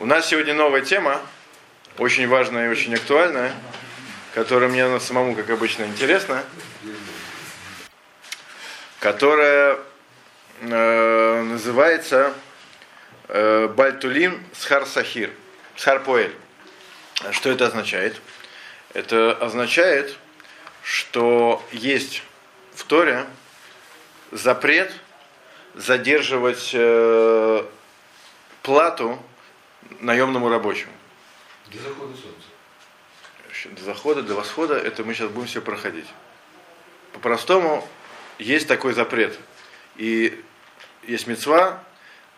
У нас сегодня новая тема, очень важная и очень актуальная, которая мне самому, как обычно, интересна, которая э, называется э, Бальтулим Схар Сахир, Схар Поэль. Что это означает? Это означает, что есть в Торе запрет задерживать э, плату наемному рабочему. До захода солнца. До захода, до восхода, это мы сейчас будем все проходить. По-простому, есть такой запрет. И есть мецва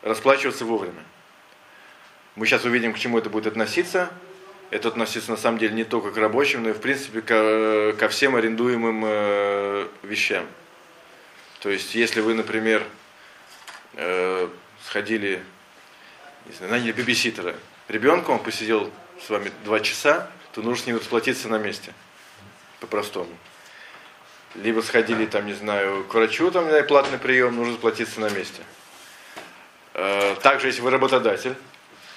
расплачиваться вовремя. Мы сейчас увидим, к чему это будет относиться. Это относится на самом деле не только к рабочим, но и в принципе ко, ко всем арендуемым э, вещам. То есть, если вы, например, э, сходили знаю, наняли бибиситера, ребенка, он посидел с вами два часа, то нужно с ним расплатиться на месте. По-простому. Либо сходили, там, не знаю, к врачу, там, не знаю, платный прием, нужно расплатиться на месте. Э, также, если вы работодатель,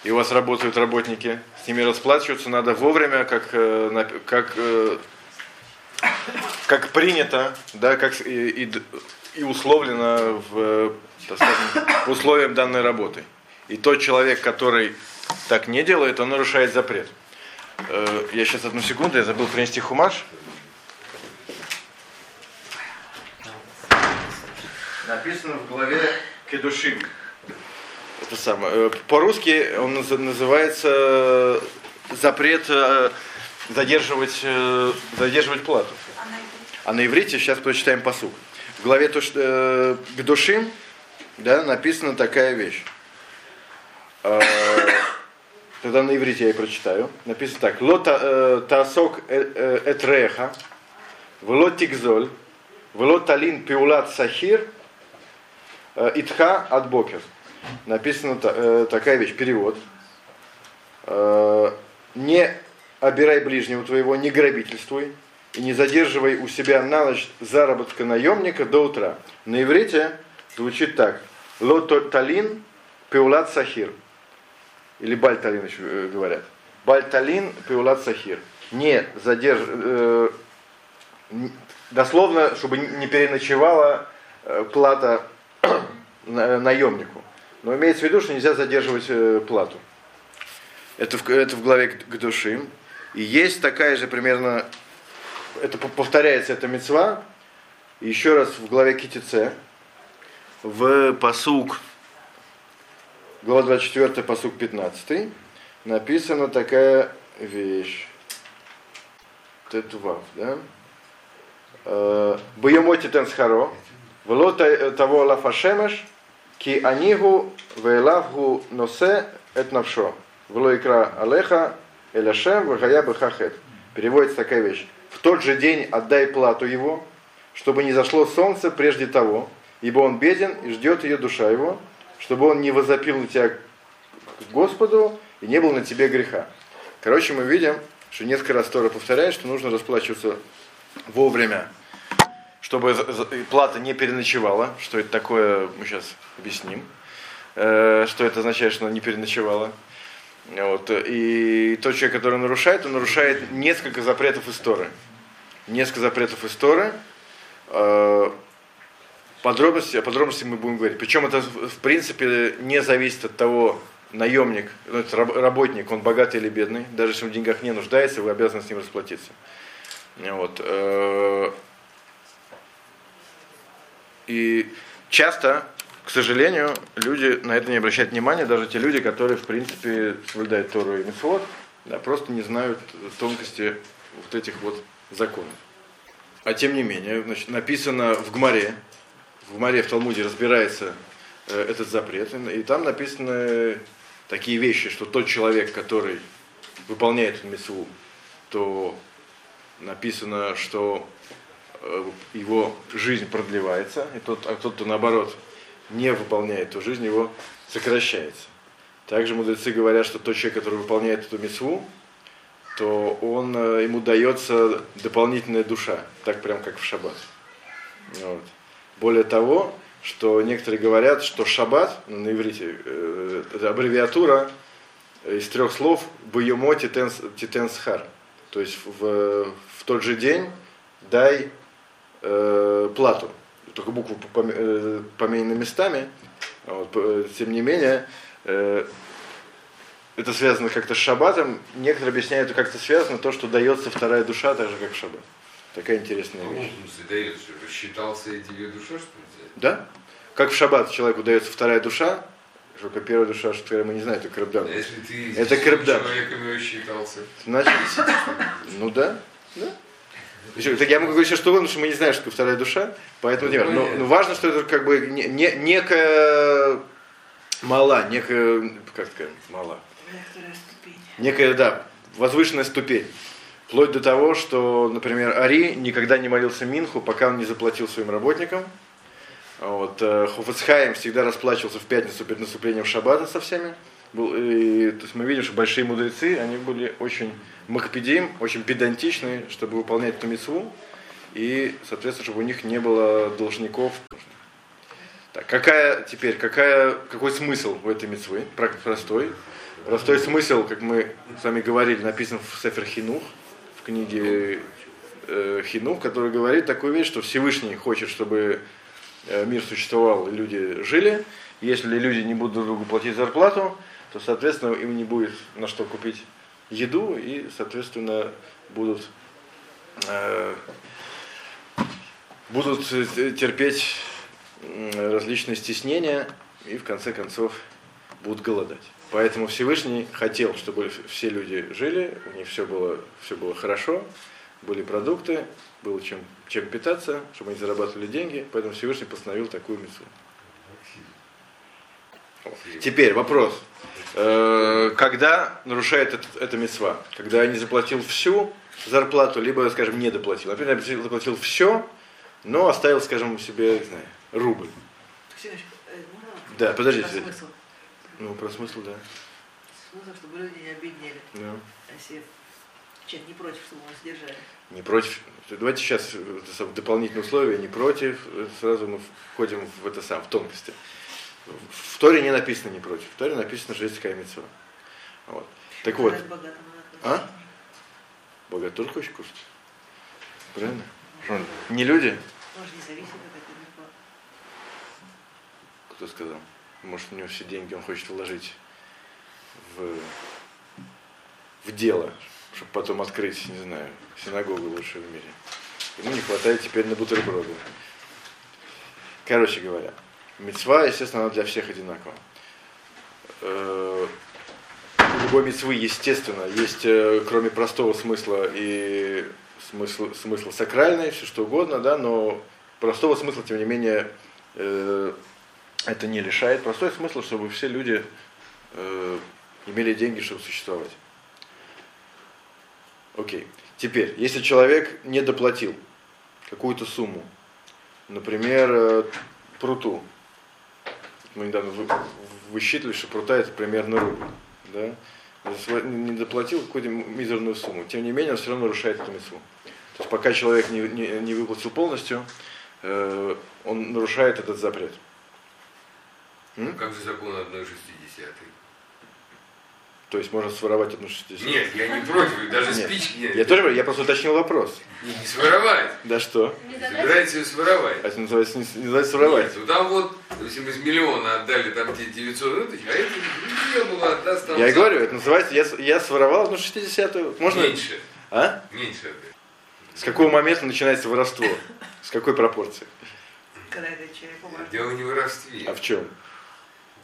и у вас работают работники, с ними расплачиваться надо вовремя, как, э, как, э, как принято, да, как и, и, и условлено в, так скажем, условиям данной работы. И тот человек, который так не делает, он нарушает запрет. Э, я сейчас одну секунду, я забыл принести хумаш. Написано в главе Кедушим. Это самое. Э, по-русски он называется запрет э, задерживать, задерживать плату. А на иврите сейчас прочитаем посук. В главе Кедушим да, написана такая вещь. Э, тогда на иврите я и прочитаю. Написано так. Ло э, таасок э, этреха, вло тигзоль, вло талин пиулат сахир, итха от бокер. Написана такая вещь, перевод. Не обирай ближнего твоего, не грабительствуй, и не задерживай у себя на ночь заработка наемника до утра. На иврите звучит так. Ло талин пиулат сахир или Бальталин еще э, говорят. Бальталин Пиулат Сахир. Не задерж... Э, дословно, чтобы не переночевала э, плата наемнику. Но имеется в виду, что нельзя задерживать плату. Это в, это в главе к душим. И есть такая же примерно, это повторяется, эта мецва, еще раз в главе Китице, в посук глава 24, посук 15, написана такая вещь. Тетвав, да? «Э, Боемоти тенсхаро, вло того лафашемеш, ки анигу вейлавгу носе эт навшо. Вло икра алеха эляшем вагая бхахет. Переводится такая вещь. В тот же день отдай плату его, чтобы не зашло солнце прежде того, ибо он беден и ждет ее душа его, чтобы он не возопил на тебя к Господу и не был на тебе греха. Короче, мы видим, что несколько раз Тора повторяет, что нужно расплачиваться вовремя, чтобы плата не переночевала. Что это такое, мы сейчас объясним. Э, что это означает, что она не переночевала. Вот. И тот человек, который нарушает, он нарушает несколько запретов истории. Несколько запретов истории. Подробности, о подробности мы будем говорить. Причем это, в принципе, не зависит от того, наемник, ну, работник, он богатый или бедный. Даже если он в деньгах не нуждается, вы обязаны с ним расплатиться. Вот. Э, и часто, к сожалению, люди на это не обращают внимания, даже те люди, которые, в принципе, соблюдают Тору и Митцвот, да, просто не знают тонкости вот этих вот законов. А тем не менее, значит, написано в Гмаре, в Маре в Талмуде разбирается э, этот запрет, и там написаны такие вещи, что тот человек, который выполняет митцву, то написано, что э, его жизнь продлевается, и тот, а тот, кто наоборот не выполняет, то жизнь его сокращается. Также мудрецы говорят, что тот человек, который выполняет эту митцву, то он, э, ему дается дополнительная душа, так прям как в шаббат. Вот. Более того, что некоторые говорят, что шаббат, ну, на иврите, э, это аббревиатура из трех слов «Бьемо титенсхар». То есть в, в тот же день дай э, плату. Только буквы э, поменены местами. Вот, тем не менее, э, это связано как-то с шаббатом. Некоторые объясняют, это как-то связано то, что дается вторая душа, так же, как в шаббат. Такая интересная вещь. Ну, дается, рассчитался эти две души, что ли? Да. Как в шаббат человеку дается вторая душа, только первая душа, что мы не знаем, это крабдан. Если ты это крабдан. человеком рассчитался. Значит, ну да, да. Еще, так я могу говорить все что угодно, что мы не знаем, что вторая душа, поэтому ну, но, но важно, что это как бы не, не, некая мала, некая, как сказать, мала. Некая, да, возвышенная ступень. Вплоть до того, что, например, Ари никогда не молился Минху, пока он не заплатил своим работникам. Вот, э, Хофицхайм всегда расплачивался в пятницу перед наступлением Шаббата со всеми. И, то есть мы видим, что большие мудрецы, они были очень макпедим, очень педантичны, чтобы выполнять эту митцву. И, соответственно, чтобы у них не было должников. Так, какая теперь, какая, какой смысл у этой митцвы? Простой. Простой смысл, как мы с вами говорили, написан в Сефер Хинух, в книге э, Хинух, который говорит такую вещь, что Всевышний хочет, чтобы э, мир существовал люди жили. Если люди не будут друг другу платить зарплату, то, соответственно, им не будет на что купить еду и, соответственно, будут, э, будут терпеть различные стеснения и, в конце концов, будут голодать. Поэтому Всевышний хотел, чтобы все люди жили, у них все было, все было хорошо, были продукты, было чем, чем питаться, чтобы они зарабатывали деньги, поэтому Всевышний постановил такую мецу. Теперь вопрос. Э, когда нарушает это, это мецва? Когда я не заплатил всю зарплату, либо, скажем, не доплатил. Например, я заплатил все, но оставил, скажем, себе, не знаю, рубль. Э, да, подождите. Ну, про смысл, да. Смысл, чтобы люди не обеднели. Да. А если человек не против, чтобы мы сдержали. Не против. Давайте сейчас дополнительные условия, не против, сразу мы входим в это сам, в тонкости. В Торе не написано не против. В Торе написано, что есть такая митцва. Вот. Так вот. А? Богат тоже хочет кушать. Правильно? Он, не люди? Может, не зависит от этого. Кто сказал? Может, у него все деньги он хочет вложить в, в дело, чтобы потом открыть, не знаю, синагогу лучшую в мире. Ему не хватает теперь на бутерброды. Короче говоря, мецва, естественно, она для всех одинакова. Э, у любой мецвы, естественно, есть, э, кроме простого смысла и смысл, смысл сакральный, все что угодно, да, но простого смысла, тем не менее, э, это не лишает. Простой смысл, чтобы все люди э, имели деньги, чтобы существовать. Окей. Теперь, если человек не доплатил какую-то сумму, например, э, пруту, мы недавно вы, высчитывали, что прута это примерно рубль, да? не доплатил какую-то мизерную сумму, тем не менее он все равно нарушает эту митцву. То есть пока человек не, не, не выплатил полностью, э, он нарушает этот запрет. М? Как же закон 1,60? То есть можно своровать одну шестидесятую? Нет, я не против, даже нет. спички нет. Я тоже, я просто уточнил вопрос. Не, не своровать. Да что? Собираете ее своровать. А это называется не, не называется своровать. Нет, ну там вот, если мы с миллиона отдали там те 900 тысяч, а это не было, отдаст Я и говорю, это называется, я, я своровал одну шестидесятую. Можно? Меньше. А? Меньше. С какого момента начинается воровство? С какой пропорции? Когда это человек Дело не в воровстве. А в чем?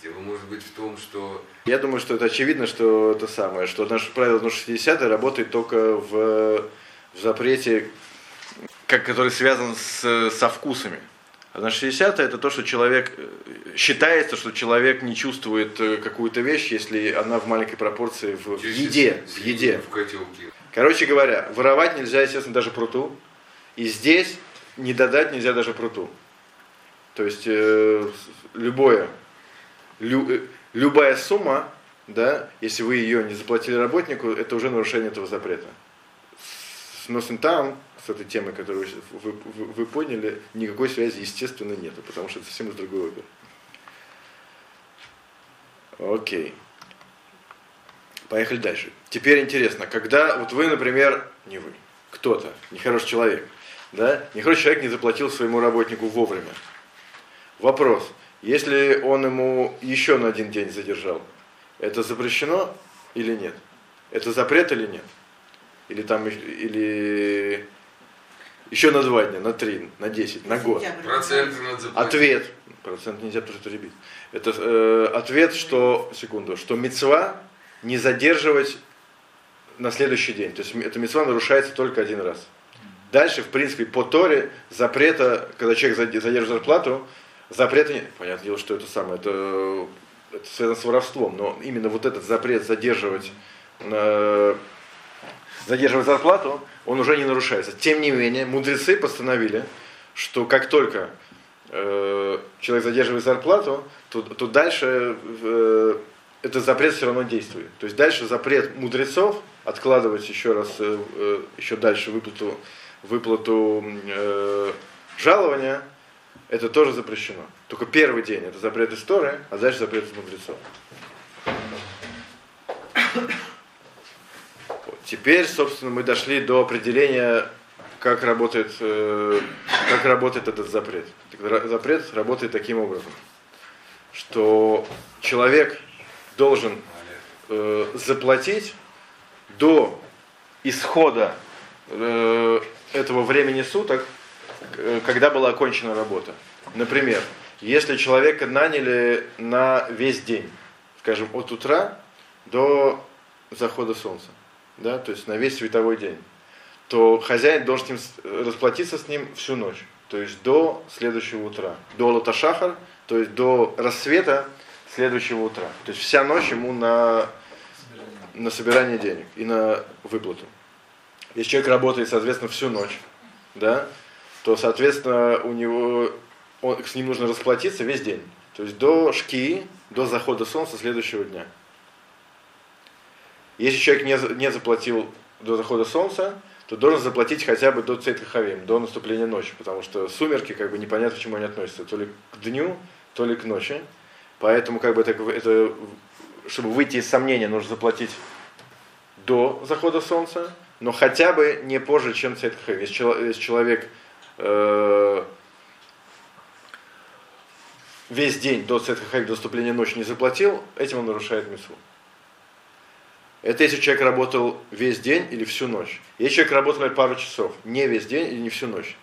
Дело может быть в том, что... Я думаю, что это очевидно, что это самое, что наше правило 60 работает только в, в запрете, как, который связан с, со вкусами. А на 60 это то, что человек считается, что человек не чувствует э, какую-то вещь, если она в маленькой пропорции в, в еде. В еде. В котелке. Короче говоря, воровать нельзя, естественно, даже пруту. И здесь не додать нельзя даже пруту. То есть э, любое лю, э, любая сумма, да, если вы ее не заплатили работнику, это уже нарушение этого запрета. С носом там, с этой темой, которую вы, вы, вы поняли, никакой связи, естественно, нету, потому что это совсем из другой оперы. Окей. Поехали дальше. Теперь интересно, когда вот вы, например, не вы, кто-то, нехороший человек, да, нехороший человек не заплатил своему работнику вовремя. Вопрос, если он ему еще на один день задержал, это запрещено или нет? Это запрет или нет? Или там, или еще на два дня, на три, на десять, на год. Заплатить. Ответ, процент нельзя, что это э, ответ, что, секунду, что мецва не задерживать на следующий день. То есть эта мецва нарушается только один раз. Дальше, в принципе, по Торе запрета, когда человек заде- задерживает зарплату, запрета нет. Понятное дело, что это самое, это, это связано с воровством, но именно вот этот запрет задерживать, э, задерживать зарплату, он уже не нарушается. Тем не менее, мудрецы постановили, что как только э, человек задерживает зарплату, то, то дальше э, этот запрет все равно действует. То есть дальше запрет мудрецов откладывать еще раз, э, э, еще дальше выплату, выплату э, жалования, это тоже запрещено. Только первый день это запрет истории, а дальше запрет из мудрецов. Вот. Теперь, собственно, мы дошли до определения, как работает, э, как работает этот запрет. Запрет работает таким образом, что человек должен э, заплатить до исхода э, этого времени суток, когда была окончена работа. Например, если человека наняли на весь день, скажем, от утра до захода солнца, да, то есть на весь световой день, то хозяин должен с ним с- расплатиться с ним всю ночь, то есть до следующего утра, до лоташахар, то есть до рассвета следующего утра. То есть вся ночь ему на, на собирание денег и на выплату. Если человек работает, соответственно, всю ночь, да, то, соответственно, у него, он, с ним нужно расплатиться весь день. То есть до шки, до захода солнца следующего дня. Если человек не, не заплатил до захода солнца, то должен заплатить хотя бы до Цейткахавим, до наступления ночи, потому что сумерки, как бы непонятно, к чему они относятся, то ли к дню, то ли к ночи. Поэтому, как бы, это, это, чтобы выйти из сомнения, нужно заплатить до захода солнца, но хотя бы не позже, чем Цейткахавим. Если, чело- если человек э, весь день до Цейткахавим, до наступления ночи не заплатил, этим он нарушает митцву. Это если человек работал весь день или всю ночь. Если человек работал пару часов, не весь день или не всю ночь,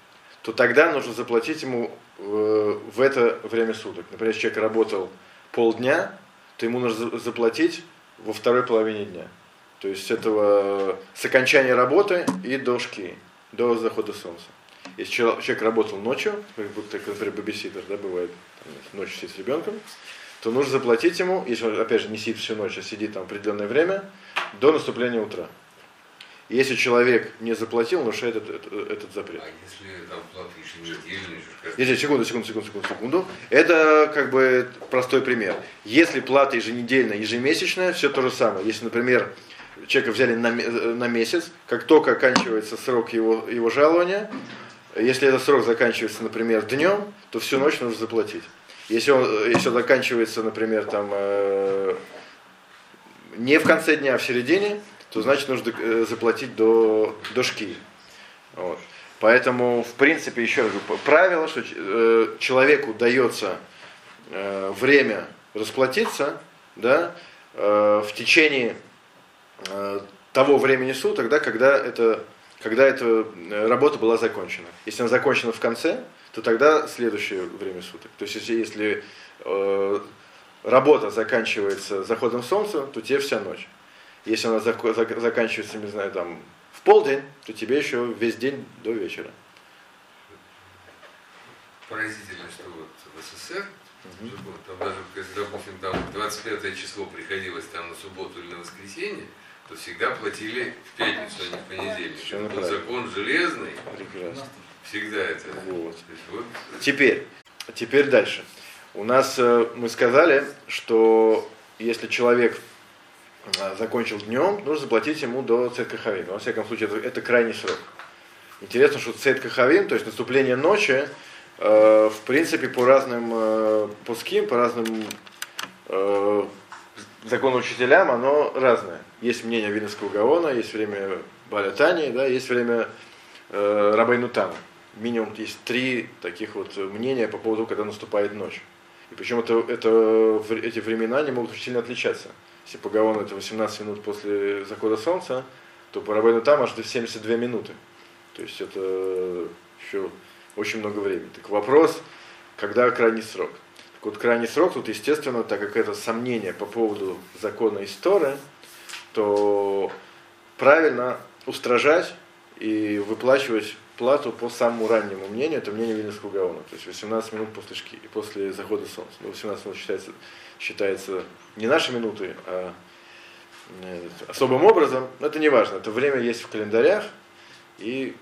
то тогда нужно заплатить ему э, в это время суток. Например, если человек работал полдня, то ему нужно за- заплатить во второй половине дня. То есть с этого с окончания работы и до шки, до захода солнца. Если чел- человек работал ночью, как будто, например, бабиситер, да, бывает, там, ночью сидит с ребенком, то нужно заплатить ему, если он, опять же, не сидит всю ночь, а сидит там определенное время, до наступления утра. Если человек не заплатил, нарушает этот, этот, этот запрет. А если там плата еженедельная, Если, секунду, секунду, секунду, секунду, секунду. Это как бы простой пример. Если плата еженедельная, ежемесячная, все то же самое. Если, например, человека взяли на, ме- на месяц, как только оканчивается срок его, его жалования, если этот срок заканчивается, например, днем, то всю ночь нужно заплатить. Если он, э, если он заканчивается, например, там, э, не в конце дня, а в середине, то значит нужно э, заплатить до, до шки. Вот. Поэтому, в принципе, еще раз говорю, правило, что э, человеку дается э, время расплатиться да, э, в течение э, того времени суток, да, когда, это, когда эта э, работа была закончена. Если она закончена в конце, то тогда следующее время суток. То есть, если, если э, работа заканчивается заходом солнца, то тебе вся ночь. Если она зако- зак- заканчивается, не знаю, там, в полдень, то тебе еще весь день до вечера. Поразительно, что вот в СССР, закон, там даже, допустим, там 25 число приходилось там на субботу или на воскресенье, то всегда платили в пятницу, а не в понедельник. Правильно. закон железный, Прекрасно. всегда это. Вот. Вот Теперь, теперь дальше. У нас э, мы сказали, что если человек э, закончил днем, нужно заплатить ему до Цет Кахавин. Во всяком случае, это, это крайний срок. Интересно, что Цет Кахавин, то есть наступление ночи, э, в принципе, по разным э, пуским, по разным э, закон учителям, оно разное. Есть мнение Винского Гаона, есть время Баля да, есть время э, Рабайну Тана. Минимум есть три таких вот мнения по поводу, когда наступает ночь. И причем это, это, эти времена не могут очень сильно отличаться. Если по Гаону это 18 минут после захода солнца, то по Рабайну Там аж до 72 минуты. То есть это еще очень много времени. Так вопрос, когда крайний срок? Вот, крайний срок тут, естественно, так как это сомнение по поводу закона истории, то правильно устражать и выплачивать плату по самому раннему мнению, это мнение Вильнюсского Гаона, то есть 18 минут после, шки, после захода солнца. Ну, 18 минут считается, считается не наши минуты, а э, особым образом, но это не важно, это время есть в календарях, и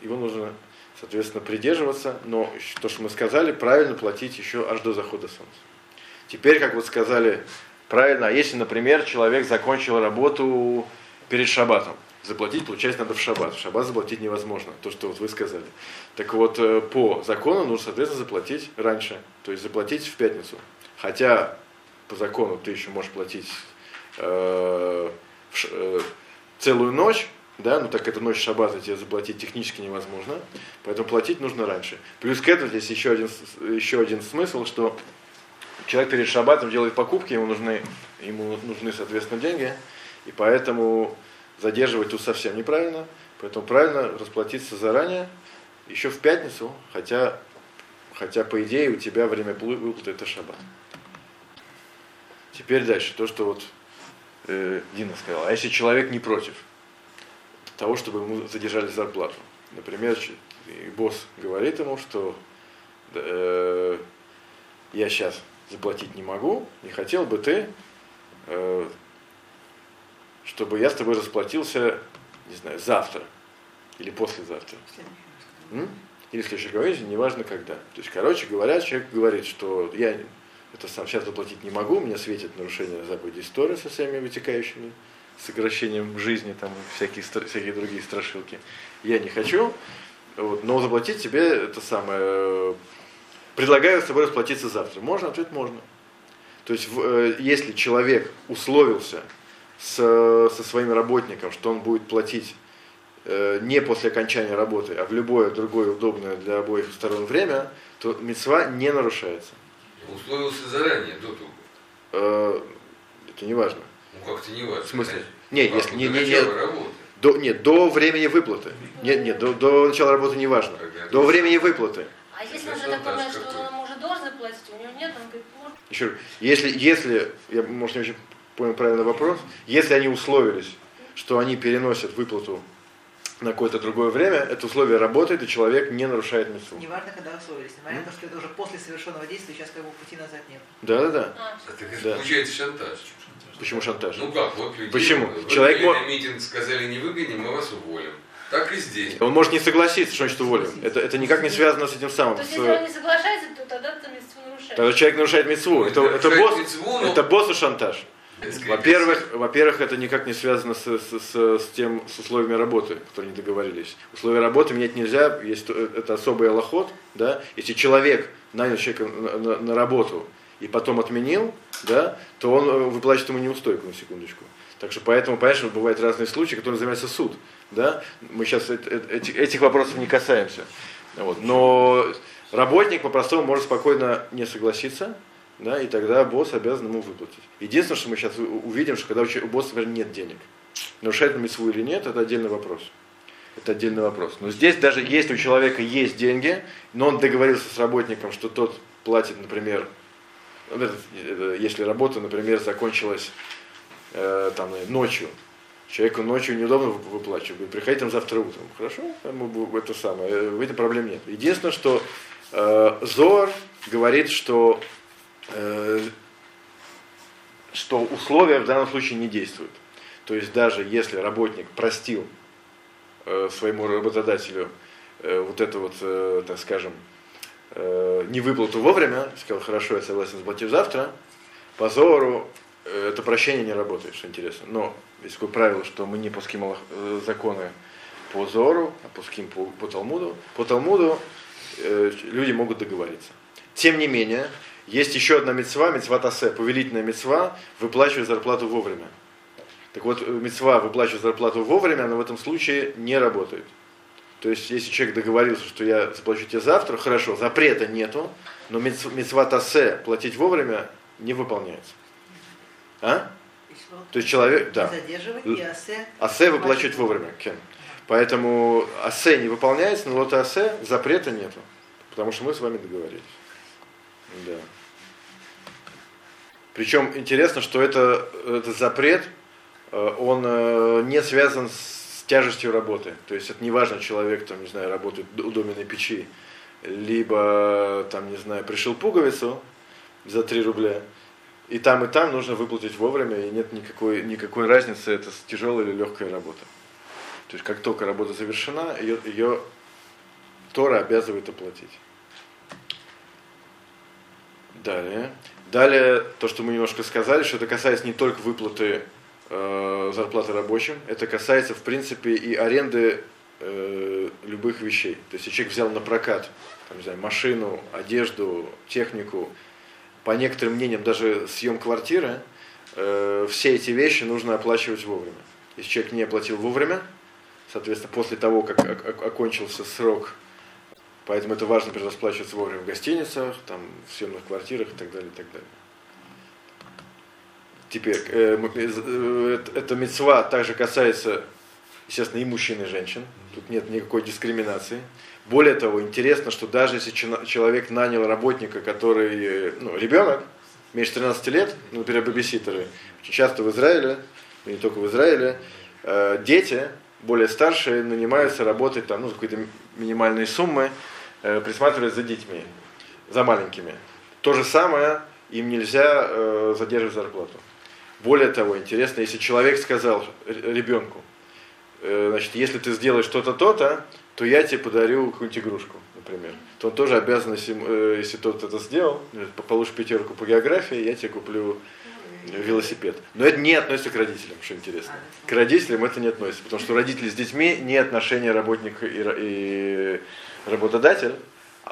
его нужно, соответственно, придерживаться, но то, что мы сказали, правильно платить еще аж до захода солнца. Теперь, как вот сказали, правильно, а если, например, человек закончил работу перед шаббатом, заплатить, получается, надо в шаббат. В шаббат заплатить невозможно, то, что вот вы сказали. Так вот, э, по закону нужно, соответственно, заплатить раньше, то есть заплатить в пятницу. Хотя по закону ты еще можешь платить э, в, э, целую ночь, да, ну так это ночь шаббата тебе заплатить технически невозможно, поэтому платить нужно раньше. Плюс к этому здесь еще один, еще один смысл, что человек перед шаббатом делает покупки, ему нужны, ему нужны, соответственно, деньги, и поэтому задерживать тут совсем неправильно, поэтому правильно расплатиться заранее, еще в пятницу, хотя, хотя по идее у тебя время выплаты это шаббат. Теперь дальше, то, что вот э, Дина сказала. А если человек не против того, чтобы ему задержали зарплату? Например, босс говорит ему, что э, я сейчас заплатить не могу, не хотел бы ты э, чтобы я с тобой расплатился, не знаю, завтра или послезавтра. М? Или в следующий раз, неважно когда. То есть, короче говоря, человек говорит, что я это сам сейчас заплатить не могу, мне светит нарушение заповеди истории со всеми вытекающими сокращением жизни, там всякие, всякие другие страшилки. Я не хочу, вот, но заплатить тебе это самое, предлагаю с тобой расплатиться завтра. Можно? Ответ можно. То есть, э, если человек условился с, со своим работником, что он будет платить э, не после окончания работы, а в любое другое удобное для обоих сторон время, то мецва не нарушается. Условился заранее, до того. Э, это не важно. Как-то не важно. В смысле? Нет, как, если не, до не, не, до, нет, до времени выплаты. Нет, нет, до, до начала работы не важно. До времени выплаты. А если он же так понимает, что он может должен заплатить, у него нет, он говорит, может... Еще раз, если, если, я, может, не очень понял правильный вопрос, если они условились, что они переносят выплату на какое-то другое время, это условие работает, и человек не нарушает митцву. Не важно, когда условились. Понятно, что это уже после совершенного действия, сейчас как бы пути назад нет. Да, да, да. А, Да. получается шантаж. Почему шантаж? Ну как, вот людей Почему? выгнали Человек мо- на митинг сказали не выгоним, мы вас уволим. Так и здесь. Он может не согласиться, что значит уволим. Это, это никак не связано с этим самым. То есть, с- если он не соглашается, то тогда там митцву нарушает. Тогда человек нарушает митцву. Это, это, босс, мицву, но- это боссу шантаж. Во-первых, во-первых, это никак не связано с, с, с- с тем, с условиями работы, которые не договорились. Условия работы менять нельзя, есть, э, это особый аллоход, да. Если человек нанял человека на, на- на работу и потом отменил, да, то он э, выплачивает ему неустойку на секундочку. Так что поэтому, что бывают разные случаи, которыми занимается суд. Да? Мы сейчас эт- эт- этих, этих вопросов не касаемся. Вот. Но работник по-простому может спокойно не согласиться, да, и тогда босс обязан ему выплатить. Единственное, что мы сейчас увидим, что когда у босса, например, нет денег, нарушает он митцву или нет, это отдельный вопрос. Это отдельный вопрос. Но здесь даже если у человека есть деньги, но он договорился с работником, что тот платит, например, если работа, например, закончилась э, там, ночью, человеку ночью неудобно вы- выплачивать, говорит, приходите там завтра утром. Хорошо, это самое, э, в этом проблем нет. Единственное, что э, Зор говорит, что, э, что условия в данном случае не действуют. То есть даже если работник простил э, своему работодателю э, вот это вот, э, так скажем, э, невыплату вовремя, сказал, хорошо, я согласен заплатить завтра, по Зору э, это прощение не работает, что интересно. Но есть такое правило, что мы не пуским э, законы по Зору, а пуским по, по Талмуду. По Талмуду э, люди могут договориться. Тем не менее, Есть еще одна мецва, мецва тасе, повелительная мецва, выплачивать зарплату вовремя. Так вот, мецва выплачивать зарплату вовремя, она в этом случае не работает. То есть, если человек договорился, что я заплачу тебе завтра, хорошо, запрета нету, но мецва тасе платить вовремя не выполняется. А? То есть человек, да. асе. Асе выплачивать вовремя. Кен. Поэтому асе не выполняется, но вот асе запрета нету. Потому что мы с вами договорились. Да. Причем интересно, что это, этот запрет, э, он э, не связан с тяжестью работы. То есть это не важно, человек там, не знаю, работает у доменной печи, либо там, не знаю, пришил пуговицу за 3 рубля, и там, и там нужно выплатить вовремя, и нет никакой, никакой разницы, это тяжелая или легкая работа. То есть как только работа завершена, ее, ее Тора обязывает оплатить. Далее. Далее, то, что мы немножко сказали, что это касается не только выплаты э, зарплаты рабочим, это касается, в принципе, и аренды э, любых вещей. То есть, если человек взял на прокат там, не знаю, машину, одежду, технику, по некоторым мнениям, даже съем квартиры, э, все эти вещи нужно оплачивать вовремя. Если человек не оплатил вовремя, соответственно, после того, как окончился срок Поэтому это важно расплачиваться вовремя в гостиницах, там, в съемных квартирах и так далее, и так далее. Теперь, э, э, эта мецва также касается, естественно, и мужчин, и женщин. Тут нет никакой дискриминации. Более того, интересно, что даже если человек нанял работника, который, ну, ребенок, меньше 13 лет, например, бабиситеры, очень часто в Израиле, не только в Израиле, э, дети, более старшие, нанимаются работать там, ну, какой-то минимальной суммы, э, присматривать за детьми, за маленькими. То же самое им нельзя э, задерживать зарплату. Более того, интересно, если человек сказал ребенку, э, значит, если ты сделаешь что-то, то-то, то я тебе подарю какую-нибудь игрушку, например. То он тоже обязан, если, э, тот это сделал, получишь пятерку по географии, я тебе куплю велосипед. Но это не относится к родителям, что интересно. К родителям это не относится, потому что родители с детьми не отношения работника и, и работодатель.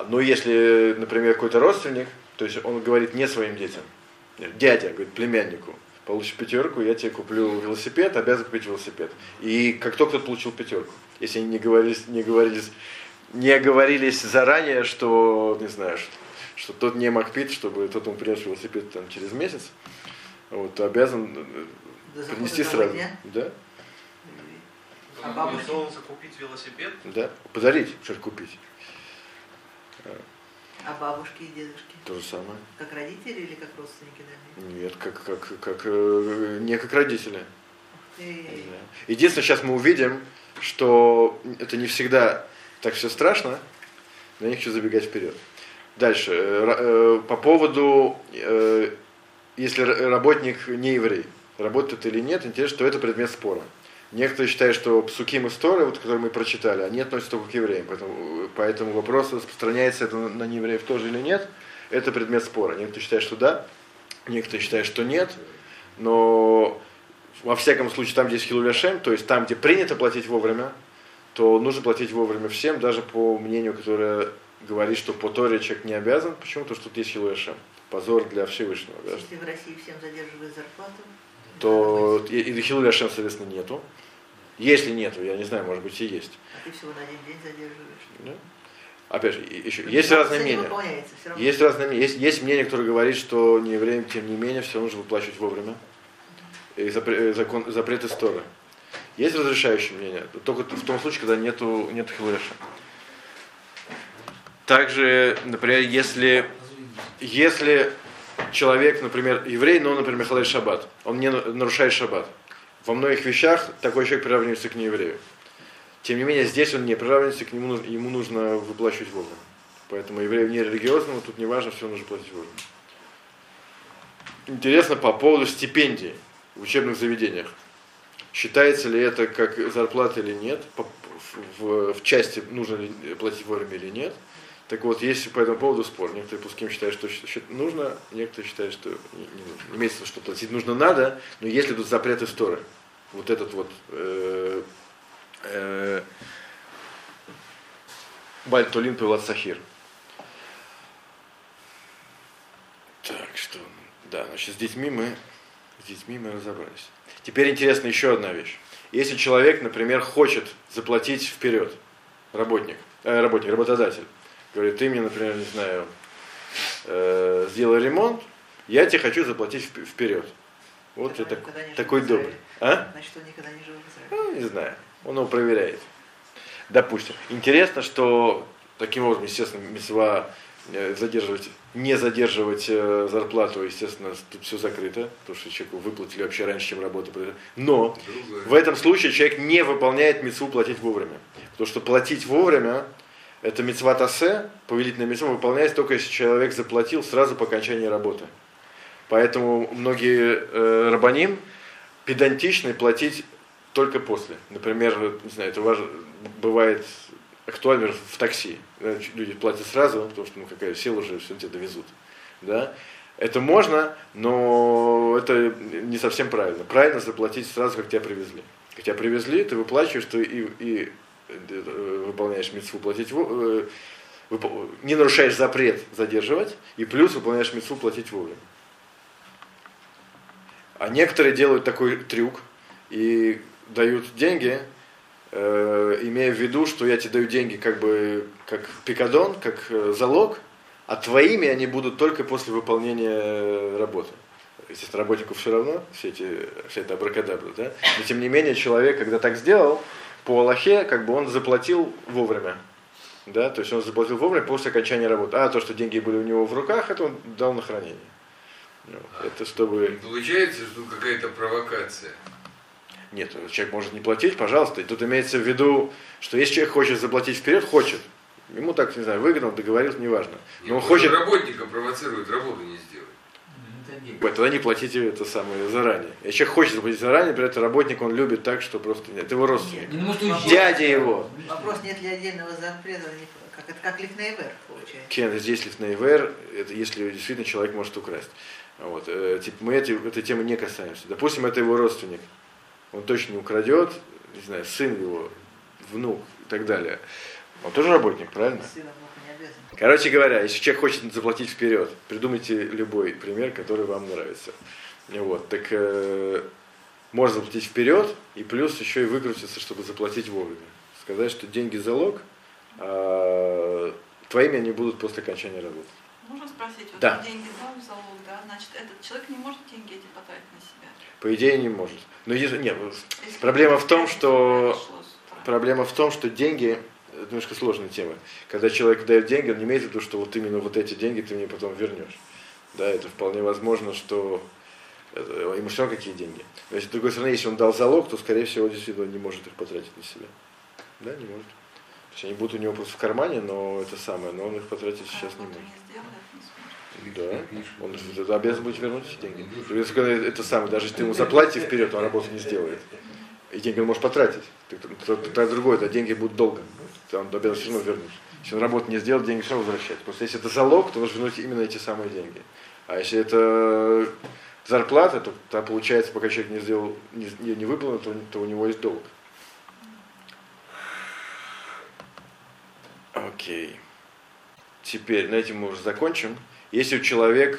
Но если, например, какой-то родственник, то есть он говорит не своим детям, дядя, говорит племяннику, получишь пятерку, я тебе куплю велосипед, обязан купить велосипед. И как только тот получил пятерку, если они не говорились, не говорились, не говорились заранее, что, не знаю, что, что тот не макпит, чтобы тот ему принес велосипед там, через месяц, вот, обязан э, До принести сразу. Дня? Да. А бабушке закупить велосипед? Да, подарить, что купить. А бабушки и дедушки? То же самое. Как родители или как родственники дальние? Нет, как, как, как, э, не как родители. Единственное, сейчас мы увидим, что это не всегда так все страшно, но я не хочу забегать вперед. Дальше. Э, по поводу если работник не еврей, работает или нет, интересно, что это предмет спора. Некоторые считают, что псуким истории, вот, которые мы прочитали, они относятся только к евреям. Поэтому, поэтому вопрос, распространяется это на неевреев тоже или нет, это предмет спора. Некоторые считают, что да, некоторые считают, что нет. Но во всяком случае, там, где есть хилуляшем, то есть там, где принято платить вовремя, то нужно платить вовремя всем, даже по мнению, которое говорит, что по Торе человек не обязан. Почему? Потому что тут есть хилуляшем позор для Всевышнего. Да? Если в России всем задерживают зарплату, то и, и Хилу Ляшем, соответственно, нету. Если нету, я не знаю, может быть и есть. А ты всего на один день задерживаешь. Да? Опять же, еще, есть разные мнения. Есть разные мнения. Есть, есть мнение, которое говорит, что не евреям, тем не менее, все нужно выплачивать вовремя. И запрет, закон, запрет истории. Есть разрешающее мнение, только в том случае, когда нету, нету хилуэша. Также, например, если если человек, например, еврей, но, например, халай шаббат, он не нарушает шаббат, во многих вещах такой человек приравнивается к нееврею. Тем не менее, здесь он не приравнивается, к нему, ему нужно выплачивать вовремя. Поэтому еврею не религиозному тут не важно, все нужно платить вовремя. Интересно по поводу стипендий в учебных заведениях. Считается ли это как зарплата или нет? В, в, части нужно ли платить вовремя или нет? Так вот, есть по этому поводу спор. Некоторые пуским считают, что нужно, некоторые считают, что не, нужно. Имеется что платить нужно надо, но если тут запрет истории, вот этот вот э, э, Бальтолин Пилат Сахир. Да, значит, с детьми мы, с детьми мы разобрались. Теперь интересна еще одна вещь. Если человек, например, хочет заплатить вперед, работник, э, работник, работодатель, говорит, ты мне, например, не знаю, э, сделай ремонт, я тебе хочу заплатить вперед. Вот Это я так, такой добрый. А? Значит, он никогда не жил в Израиле. Ну, не знаю. Он его проверяет. Допустим. Интересно, что таким образом, естественно, мецва э, задерживать, не задерживать э, зарплату, естественно, тут все закрыто, потому что человеку выплатили вообще раньше, чем работа. Но в этом случае человек не выполняет мецву платить вовремя. Потому что платить вовремя, это мецва тасе, повелительная мецва, выполняется только если человек заплатил сразу по окончании работы. Поэтому многие э, рабаним педантичны платить только после. Например, не знаю, это важно, бывает актуально в такси. Люди платят сразу, потому что ну, какая сел уже, все тебя довезут. Да? Это можно, но это не совсем правильно. Правильно заплатить сразу, как тебя привезли. Как тебя привезли, ты выплачиваешь, ты и, и выполняешь митцву платить, э, не нарушаешь запрет задерживать, и плюс выполняешь митцву платить вовремя. А некоторые делают такой трюк и дают деньги, э, имея в виду, что я тебе даю деньги как бы как пикадон, как э, залог, а твоими они будут только после выполнения работы. Естественно, работнику все равно, все эти, вся эта абракадабра, да? Но тем не менее, человек, когда так сделал, по Аллахе, как бы он заплатил вовремя. Да, то есть он заплатил вовремя после окончания работы. А то, что деньги были у него в руках, это он дал на хранение. Ну, Это чтобы... Получается, что какая-то провокация. Нет, человек может не платить, пожалуйста. И тут имеется в виду, что если человек хочет заплатить вперед, хочет. Ему так, не знаю, выгодно, договорился, неважно. Но он Нет, хочет, Работника провоцирует работу не сделать. Ой, тогда не платите это самое заранее. Если человек хочет заплатить заранее, при этом работник он любит так, что просто нет. Это его родственник. Не может уезжать. Дядя его. Вопрос, нет ли отдельного запрета, как, это как лифнейвер получается. Кен, здесь лифнейвер, это если действительно человек может украсть. Вот. э, Типа, мы эти, этой темы не касаемся. Допустим, это его родственник. Он точно не украдет, не знаю, сын его, внук и так далее. Он тоже работник, правильно? Обязан. Короче говоря, если человек хочет заплатить вперед, придумайте любой пример, который вам нравится. Вот, так э, можно заплатить вперед, и плюс еще и выкрутиться, чтобы заплатить вовремя. Сказать, что деньги залог, а твоими они будут после окончания работы. Можно спросить, вот Да. деньги дал в залог, да, значит, этот человек не может деньги эти потратить на себя. По идее не может. Но еди- нет, Если Проблема в том, что- проблема в том, что деньги немножко сложная тема. Когда человек дает деньги, он не имеет в виду, что вот именно вот эти деньги ты мне потом вернешь. Да, это вполне возможно, что это, ему все равно какие деньги. Но если, с другой стороны, если он дал залог, то, скорее всего, действительно он не может их потратить на себя. Да, не может. То есть они будут у него просто в кармане, но это самое, но он их потратить сейчас не может. это. Да, он это обязан будет вернуть эти деньги. Это самое, даже если ты ему заплатите вперед, он работу не сделает. И деньги он может потратить. Тогда другое, это деньги будут долго. Он обязан все равно вернуть. Если он работу не сделал, деньги все равно возвращать. Просто если это залог, то нужно вернуть именно эти самые деньги. А если это зарплата, то тогда получается, пока человек не сделал, не, не, не выполнил, то, то у него есть долг. Окей. Теперь на этом мы уже закончим. Если у человека,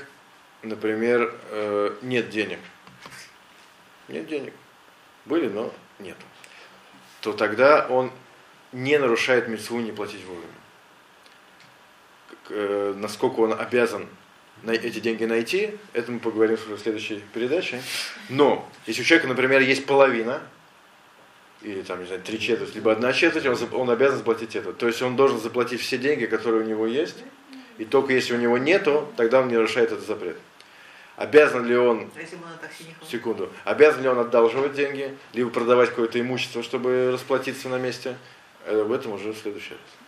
например, э, нет денег, нет денег, были, но нет, то тогда он не нарушает митцву не платить вовремя. Э, Насколько он обязан эти деньги найти, это мы поговорим в следующей передаче. Но если у человека, например, есть половина, или там, не знаю, три четверти, либо одна четверть, он, он обязан заплатить это. То есть он должен заплатить все деньги, которые у него есть, и только если у него нету, тогда он не нарушает этот запрет. Обязан ли он, секунду, обязан ли он одалживать деньги, либо продавать какое-то имущество, чтобы расплатиться на месте, в этом уже в следующий раз.